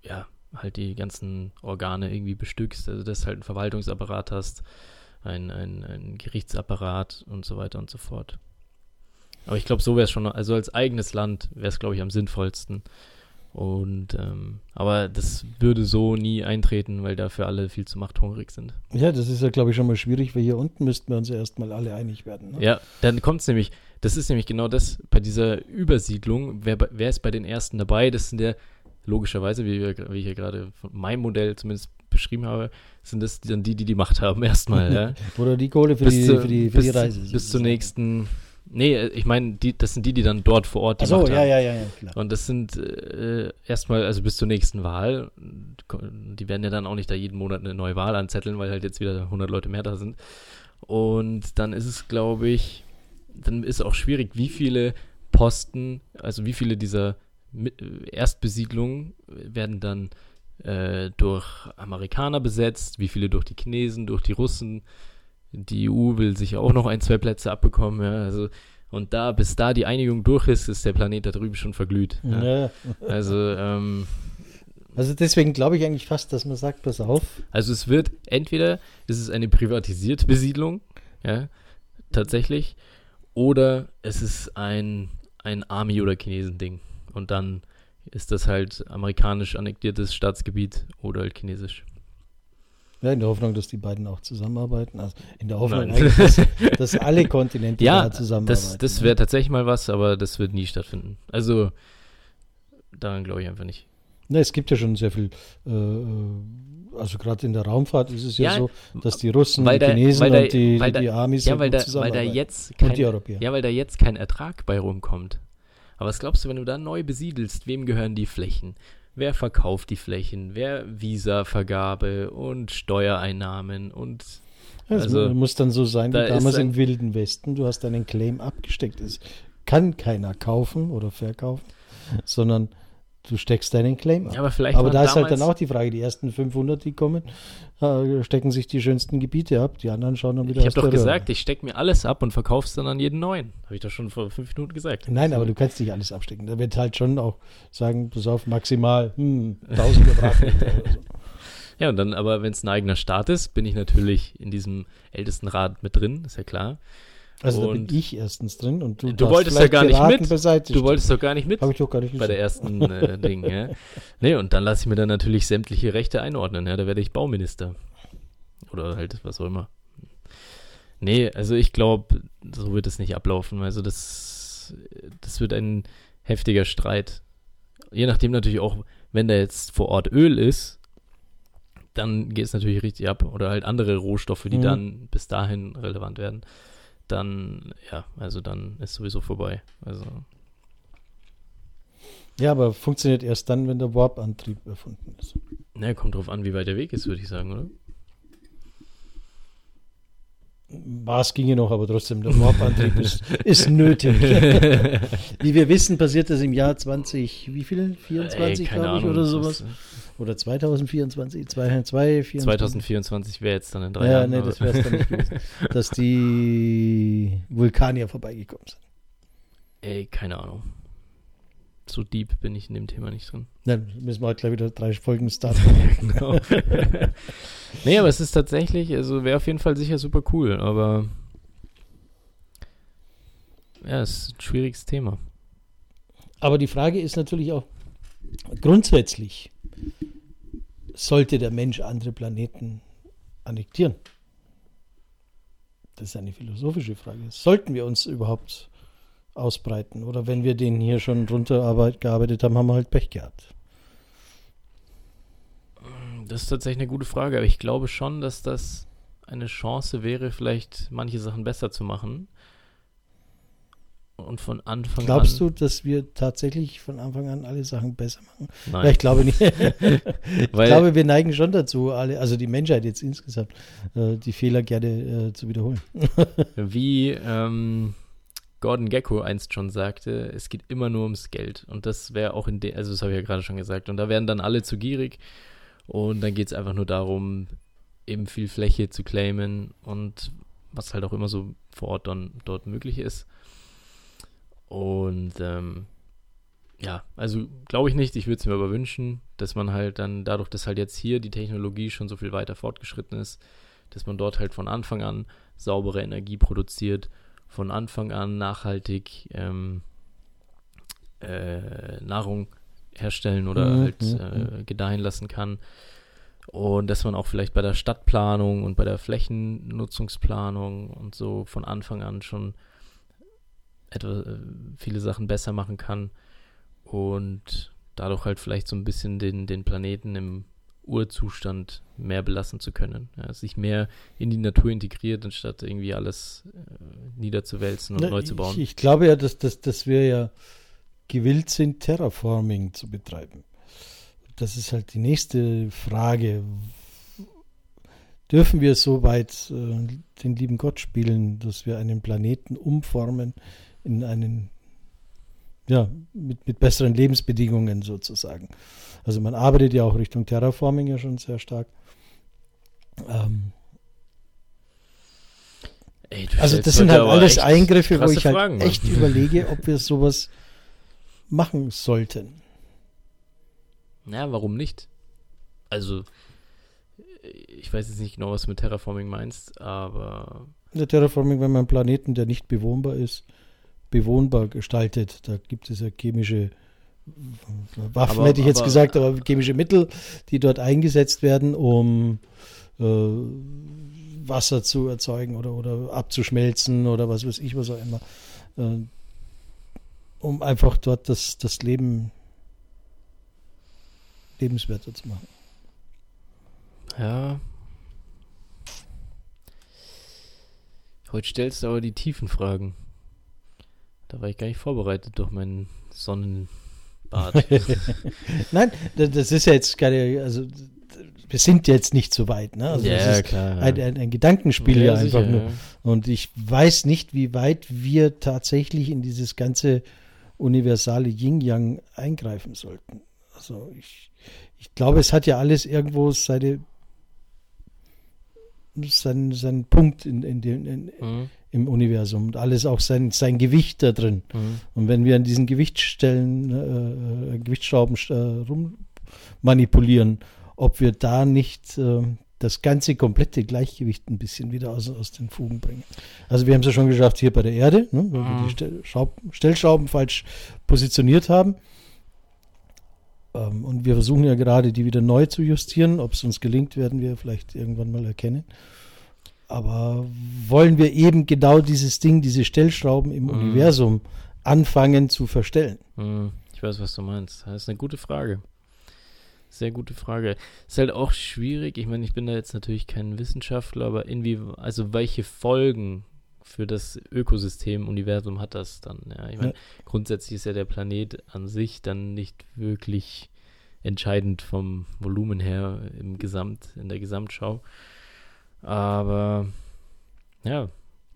[SPEAKER 2] ja, halt die ganzen Organe irgendwie bestückst, also dass du halt einen Verwaltungsapparat hast, ein, ein, ein Gerichtsapparat und so weiter und so fort. Aber ich glaube, so wäre es schon, also als eigenes Land wäre es, glaube ich, am sinnvollsten. Und ähm, aber das würde so nie eintreten, weil dafür alle viel zu machthungrig sind.
[SPEAKER 1] Ja, das ist ja, glaube ich, schon mal schwierig, weil hier unten müssten wir uns ja erstmal alle einig werden. Ne?
[SPEAKER 2] Ja, dann kommt es nämlich, das ist nämlich genau das, bei dieser Übersiedlung, wer, wer ist bei den ersten dabei? Das sind ja logischerweise, wie, wir, wie ich ja gerade von meinem Modell zumindest beschrieben habe, sind das dann die, die die Macht haben erstmal. ja.
[SPEAKER 1] Oder die Kohle für, bis die, zu, für, die, für
[SPEAKER 2] bis,
[SPEAKER 1] die Reise.
[SPEAKER 2] Bis zur nächsten Nee, ich meine, das sind die, die dann dort vor Ort die
[SPEAKER 1] so, ja, ja, ja, ja,
[SPEAKER 2] klar. Und das sind äh, erstmal, also bis zur nächsten Wahl, die werden ja dann auch nicht da jeden Monat eine neue Wahl anzetteln, weil halt jetzt wieder 100 Leute mehr da sind. Und dann ist es, glaube ich, dann ist auch schwierig, wie viele Posten, also wie viele dieser Erstbesiedlungen werden dann äh, durch Amerikaner besetzt, wie viele durch die Chinesen, durch die Russen, die EU will sich auch noch ein, zwei Plätze abbekommen, ja, also und da, bis da die Einigung durch ist, ist der Planet da drüben schon verglüht. Ja. Ja. Also, ähm,
[SPEAKER 1] also deswegen glaube ich eigentlich fast, dass man sagt, pass auf.
[SPEAKER 2] Also es wird entweder ist es eine privatisierte Besiedlung, ja, tatsächlich, oder es ist ein, ein Army- oder Chinesen-Ding. Und dann ist das halt amerikanisch annektiertes Staatsgebiet oder halt chinesisch.
[SPEAKER 1] Ja, in der Hoffnung, dass die beiden auch zusammenarbeiten. Also in der Hoffnung, dass, dass, alle Kontinente
[SPEAKER 2] ja,
[SPEAKER 1] zusammenarbeiten.
[SPEAKER 2] Das, das wäre tatsächlich mal was, aber das wird nie stattfinden. Also daran glaube ich einfach nicht.
[SPEAKER 1] Ne, es gibt ja schon sehr viel, äh, also gerade in der Raumfahrt ist es ja, ja so, dass die Russen, die
[SPEAKER 2] da,
[SPEAKER 1] Chinesen
[SPEAKER 2] da,
[SPEAKER 1] und die,
[SPEAKER 2] da,
[SPEAKER 1] die Amis
[SPEAKER 2] ja, weil da, weil da jetzt
[SPEAKER 1] kein, und die Europäer.
[SPEAKER 2] Ja, weil da jetzt kein Ertrag bei rumkommt. Aber was glaubst du, wenn du da neu besiedelst, wem gehören die Flächen? Wer verkauft die Flächen, wer Visa-Vergabe und Steuereinnahmen und
[SPEAKER 1] es also, muss dann so sein wie damals im Wilden Westen. Du hast deinen Claim abgesteckt. Es kann keiner kaufen oder verkaufen, sondern du steckst deinen Claim ab.
[SPEAKER 2] Ja, aber vielleicht
[SPEAKER 1] aber da ist halt dann auch die Frage, die ersten 500, die kommen, äh, stecken sich die schönsten Gebiete ab, die anderen schauen dann wieder
[SPEAKER 2] Ich habe doch gesagt, Röhre. ich stecke mir alles ab und verkaufe es dann an jeden neuen. Habe ich doch schon vor fünf Minuten gesagt.
[SPEAKER 1] Nein, aber du kannst nicht alles abstecken. Da wird halt schon auch sagen, pass auf, maximal hm, 1000 Quadratmeter oder so.
[SPEAKER 2] Ja, und dann aber, wenn es ein eigener Staat ist, bin ich natürlich in diesem Ältestenrat mit drin, ist ja klar.
[SPEAKER 1] Also und da bin ich erstens drin und du,
[SPEAKER 2] du wolltest ja gar nicht mit. Du wolltest doch gar nicht mit.
[SPEAKER 1] Habe ich doch gar nicht
[SPEAKER 2] Bei der ersten äh, Ding, ja. Nee, und dann lasse ich mir dann natürlich sämtliche Rechte einordnen, ja. Da werde ich Bauminister. Oder halt was auch immer. Nee, also ich glaube, so wird es nicht ablaufen. Also das, das wird ein heftiger Streit. Je nachdem natürlich auch, wenn da jetzt vor Ort Öl ist, dann geht es natürlich richtig ab. Oder halt andere Rohstoffe, die mhm. dann bis dahin relevant werden dann, ja, also dann ist sowieso vorbei. Also.
[SPEAKER 1] Ja, aber funktioniert erst dann, wenn der Warp-Antrieb erfunden ist.
[SPEAKER 2] Na, kommt drauf an, wie weit der Weg ist, würde ich sagen, oder?
[SPEAKER 1] Was ginge noch, aber trotzdem, der Warp-Antrieb ist, ist nötig. wie wir wissen, passiert das im Jahr 20, wie viel? 24, glaube ich, oder sowas. Oder 2024, 2024.
[SPEAKER 2] 2024 wäre jetzt dann in drei
[SPEAKER 1] ja,
[SPEAKER 2] Jahren.
[SPEAKER 1] Ja, nee, das wäre es dann nicht gewesen. dass die Vulkanier vorbeigekommen sind.
[SPEAKER 2] Ey, keine Ahnung. So deep bin ich in dem Thema nicht drin.
[SPEAKER 1] Dann müssen wir halt gleich wieder drei Folgen starten.
[SPEAKER 2] genau. Nee, aber es ist tatsächlich, also wäre auf jeden Fall sicher super cool, aber ja, es ist ein schwieriges Thema.
[SPEAKER 1] Aber die Frage ist natürlich auch grundsätzlich, sollte der Mensch andere Planeten annektieren? Das ist eine philosophische Frage. Sollten wir uns überhaupt ausbreiten? Oder wenn wir den hier schon runtergearbeitet haben, haben wir halt Pech gehabt.
[SPEAKER 2] Das ist tatsächlich eine gute Frage, aber ich glaube schon, dass das eine Chance wäre, vielleicht manche Sachen besser zu machen. und von Anfang
[SPEAKER 1] Glaubst
[SPEAKER 2] an.
[SPEAKER 1] du, dass wir tatsächlich von Anfang an alle Sachen besser machen?
[SPEAKER 2] Nein.
[SPEAKER 1] Ja, ich glaube nicht. ich
[SPEAKER 2] Weil-
[SPEAKER 1] glaube, wir neigen schon dazu, alle, also die Menschheit jetzt insgesamt, äh, die Fehler gerne äh, zu wiederholen.
[SPEAKER 2] Wie ähm, Gordon Gecko einst schon sagte, es geht immer nur ums Geld. Und das wäre auch in dem, also das habe ich ja gerade schon gesagt. Und da werden dann alle zu gierig. Und dann geht es einfach nur darum, eben viel Fläche zu claimen und was halt auch immer so vor Ort dann dort möglich ist. Und ähm, ja, also glaube ich nicht, ich würde es mir aber wünschen, dass man halt dann dadurch, dass halt jetzt hier die Technologie schon so viel weiter fortgeschritten ist, dass man dort halt von Anfang an saubere Energie produziert, von Anfang an nachhaltig ähm, äh, Nahrung herstellen oder
[SPEAKER 1] Mhm,
[SPEAKER 2] halt
[SPEAKER 1] mhm,
[SPEAKER 2] äh, gedeihen lassen kann. Und dass man auch vielleicht bei der Stadtplanung und bei der Flächennutzungsplanung und so von Anfang an schon etwa äh, viele Sachen besser machen kann und dadurch halt vielleicht so ein bisschen den, den Planeten im Urzustand mehr belassen zu können. Ja, sich mehr in die Natur integriert, anstatt irgendwie alles äh, niederzuwälzen und
[SPEAKER 1] Na,
[SPEAKER 2] neu zu bauen.
[SPEAKER 1] Ich, ich glaube ja, dass, dass, dass wir ja gewillt sind, Terraforming zu betreiben. Das ist halt die nächste Frage. Dürfen wir so weit äh, den lieben Gott spielen, dass wir einen Planeten umformen in einen, ja, mit, mit besseren Lebensbedingungen sozusagen? Also man arbeitet ja auch Richtung Terraforming ja schon sehr stark. Ähm,
[SPEAKER 2] Ey,
[SPEAKER 1] also das sind halt alles Eingriffe, wo ich halt
[SPEAKER 2] Fragen,
[SPEAKER 1] echt überlege, ob wir sowas machen sollten.
[SPEAKER 2] Ja, warum nicht? Also, ich weiß jetzt nicht genau, was du mit Terraforming meinst, aber
[SPEAKER 1] Der Terraforming, wenn man einen Planeten, der nicht bewohnbar ist, bewohnbar gestaltet, da gibt es ja chemische Waffen,
[SPEAKER 2] Aber-
[SPEAKER 1] hätte ich jetzt
[SPEAKER 2] aber-
[SPEAKER 1] gesagt, aber chemische Mittel, die dort eingesetzt werden, um äh, Wasser zu erzeugen oder, oder abzuschmelzen oder was weiß ich, was auch immer. Äh, um einfach dort das, das Leben lebenswerter zu machen.
[SPEAKER 2] ja. Heute stellst du aber die tiefen Fragen. Da war ich gar nicht vorbereitet durch meinen Sonnenbad.
[SPEAKER 1] Nein, da- das ist ja jetzt keine, also wir sind jetzt nicht so weit, ne? Also das ist
[SPEAKER 2] klar.
[SPEAKER 1] ein, ein, ein Gedankenspiel ja, einfach
[SPEAKER 2] sicher,
[SPEAKER 1] nur.
[SPEAKER 2] ja.
[SPEAKER 1] Und ich weiß nicht, wie weit wir tatsächlich in dieses ganze universale Yin-Yang eingreifen sollten. Also ich, ich glaube, es hat ja alles irgendwo seine seinen, seinen Punkt in, in dem, in,
[SPEAKER 2] Mhm.
[SPEAKER 1] im Universum und alles auch sein, sein Gewicht da drin.
[SPEAKER 2] Mhm.
[SPEAKER 1] Und wenn wir an diesen Gewichtstellen, äh, Gewichtsschrauben äh, rum manipulieren, ob wir da nicht äh, das ganze komplette Gleichgewicht ein bisschen wieder aus, aus den Fugen bringen. Also wir haben es ja schon geschafft hier bei der Erde, ne, weil wir
[SPEAKER 2] Mhm.
[SPEAKER 1] die Stell Schraub Stellschrauben falsch positioniert haben. Ähm, und wir versuchen ja gerade, die wieder neu zu justieren. Ob es uns gelingt, werden wir vielleicht irgendwann mal erkennen. Aber wollen wir eben genau dieses Ding, diese Stellschrauben im
[SPEAKER 2] Mhm.
[SPEAKER 1] Universum anfangen zu verstellen?
[SPEAKER 2] Hm, Ich weiß, was du meinst. Das ist eine gute Frage. Sehr gute Frage. Ist halt auch schwierig. Ich meine, ich bin da jetzt natürlich kein Wissenschaftler, aber irgendwie, also welche Folgen für das Ökosystem, Universum hat das dann? Ja, ich meine,
[SPEAKER 1] Ja.
[SPEAKER 2] grundsätzlich ist ja der Planet an sich dann nicht wirklich entscheidend vom Volumen her im Gesamt, in der Gesamtschau. Aber ja,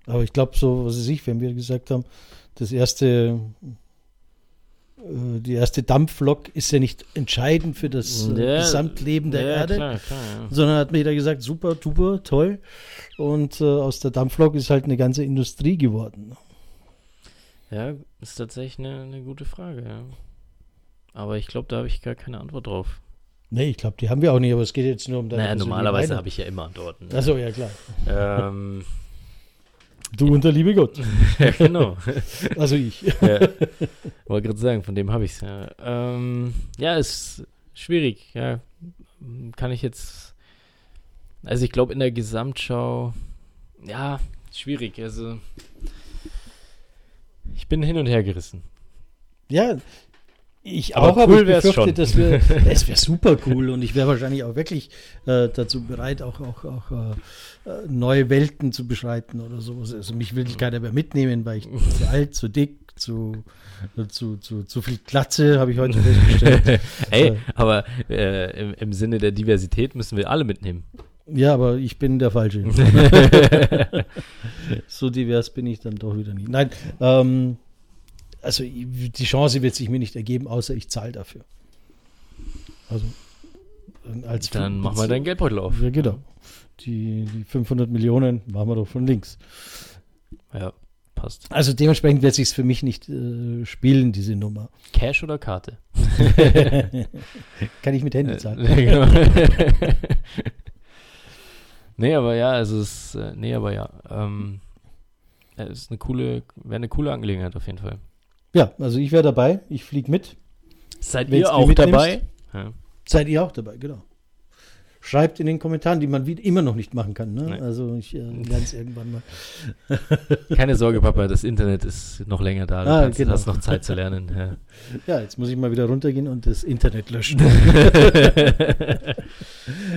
[SPEAKER 1] Aber ich glaube, so, was ich, wenn wir gesagt haben, das erste, die erste Dampflok ist ja nicht entscheidend für das äh,
[SPEAKER 2] Ja,
[SPEAKER 1] Gesamtleben der
[SPEAKER 2] ja,
[SPEAKER 1] Erde,
[SPEAKER 2] Klar, klar, ja.
[SPEAKER 1] sondern hat mir jeder gesagt, super, duper, toll. Und äh, aus der Dampflok ist halt eine ganze Industrie geworden.
[SPEAKER 2] Ja, ist tatsächlich eine, eine gute Frage, ja. Aber ich glaube, da habe ich gar keine Antwort drauf.
[SPEAKER 1] Nee, ich glaube, die haben wir auch nicht, aber es geht jetzt nur um deine
[SPEAKER 2] Naja, normalerweise habe ich ja immer Antworten.
[SPEAKER 1] Achso, ja klar.
[SPEAKER 2] ähm,
[SPEAKER 1] Du und der liebe Gott.
[SPEAKER 2] ja, genau.
[SPEAKER 1] Also ich.
[SPEAKER 2] ja. Wollte gerade sagen, von dem habe ich es ja. Ähm, ja, ist schwierig, ja. Kann ich jetzt. Also ich glaube in der Gesamtschau, ja, schwierig. Also ich bin hin und her gerissen.
[SPEAKER 1] Ja, Ich
[SPEAKER 2] Aber
[SPEAKER 1] auch, aber
[SPEAKER 2] cool
[SPEAKER 1] ich
[SPEAKER 2] wär's
[SPEAKER 1] befürchte, das wäre wär super cool und ich wäre wahrscheinlich auch wirklich äh, dazu bereit, auch, auch, auch äh, äh, neue Welten zu beschreiten oder sowas. Also mich will keiner mehr mitnehmen, weil ich zu alt, zu dick, zu, zu, zu, zu viel Glatze, habe ich heute festgestellt.
[SPEAKER 2] Ey,
[SPEAKER 1] Äh.
[SPEAKER 2] aber äh, im, im Sinne der Diversität müssen wir alle mitnehmen.
[SPEAKER 1] Ja, aber ich bin der Falsche. so divers bin ich dann doch wieder nicht. Nein, ähm, also die Chance wird sich mir nicht ergeben, außer ich zahle dafür. Also äh, als
[SPEAKER 2] Dann mach mal deinen Geldbeutel auf.
[SPEAKER 1] Ja, genau. Die, die 500 Millionen machen wir doch von links.
[SPEAKER 2] Ja, passt.
[SPEAKER 1] Also dementsprechend wird sich für mich nicht äh, spielen, diese Nummer.
[SPEAKER 2] Cash oder Karte?
[SPEAKER 1] Kann ich mit zahlen.
[SPEAKER 2] Äh, genau. nee, aber ja, also es ist, äh, nee, aber ja. Ähm, ja, es ist eine coole, wäre eine coole Angelegenheit auf jeden Fall.
[SPEAKER 1] Ja, also ich wäre dabei. Ich fliege mit.
[SPEAKER 2] Seid
[SPEAKER 1] Wenn's
[SPEAKER 2] ihr auch
[SPEAKER 1] mitnimmst.
[SPEAKER 2] dabei? Ja.
[SPEAKER 1] Seid ihr auch dabei, genau. Schreibt in den Kommentaren, die man wie immer noch nicht machen kann. Ne?
[SPEAKER 2] Nee.
[SPEAKER 1] Also ich äh, lerne es irgendwann mal.
[SPEAKER 2] Keine Sorge, Papa, das Internet ist noch länger da. Du
[SPEAKER 1] Ah,
[SPEAKER 2] kannst,
[SPEAKER 1] genau.
[SPEAKER 2] hast noch Zeit zu lernen. Ja.
[SPEAKER 1] Ja, jetzt muss ich mal wieder runtergehen und das Internet löschen.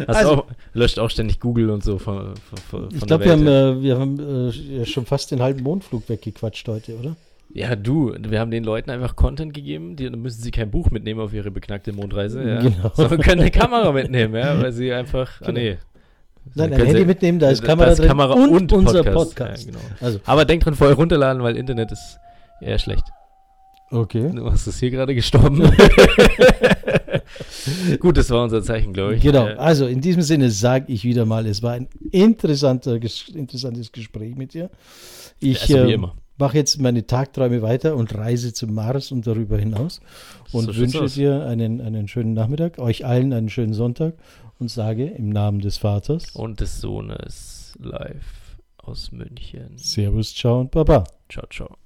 [SPEAKER 2] Hast
[SPEAKER 1] Also-
[SPEAKER 2] auch, löscht auch ständig Google und so von, von, von
[SPEAKER 1] ich
[SPEAKER 2] der
[SPEAKER 1] glaube, wir haben, äh, wir haben äh, schon fast den halben Mondflug weggequatscht heute, oder?
[SPEAKER 2] Ja, du, wir haben den Leuten einfach Content gegeben, die, dann müssen sie kein Buch mitnehmen auf ihre beknackte Mondreise, ja.
[SPEAKER 1] Genau.
[SPEAKER 2] sondern können eine Kamera mitnehmen, ja, weil sie einfach, ah
[SPEAKER 1] Genau.
[SPEAKER 2] nee.
[SPEAKER 1] Nein, ein Handy
[SPEAKER 2] sie-
[SPEAKER 1] mitnehmen, da ist
[SPEAKER 2] da
[SPEAKER 1] Kamera
[SPEAKER 2] ist
[SPEAKER 1] drin
[SPEAKER 2] Kamera
[SPEAKER 1] und,
[SPEAKER 2] und
[SPEAKER 1] unser
[SPEAKER 2] Podcast.
[SPEAKER 1] Podcast.
[SPEAKER 2] Ja, genau.
[SPEAKER 1] Also,
[SPEAKER 2] Aber denkt dran, vorher runterladen, weil Internet ist eher schlecht.
[SPEAKER 1] okay.
[SPEAKER 2] Du hast es hier gerade gestorben. Gut, das war unser Zeichen, glaube ich.
[SPEAKER 1] Genau, also in diesem Sinne sage ich wieder mal, es war ein interessanter, interessantes Gespräch mit dir. Ich
[SPEAKER 2] Also wie
[SPEAKER 1] äh,
[SPEAKER 2] immer.
[SPEAKER 1] Mache jetzt meine Tagträume weiter und reise zum Mars und darüber hinaus und
[SPEAKER 2] So
[SPEAKER 1] wünsche dir einen, einen schönen Nachmittag, euch allen einen schönen Sonntag und sage im Namen des Vaters
[SPEAKER 2] Und des Sohnes live aus München.
[SPEAKER 1] Servus, ciao und baba.
[SPEAKER 2] Ciao, ciao.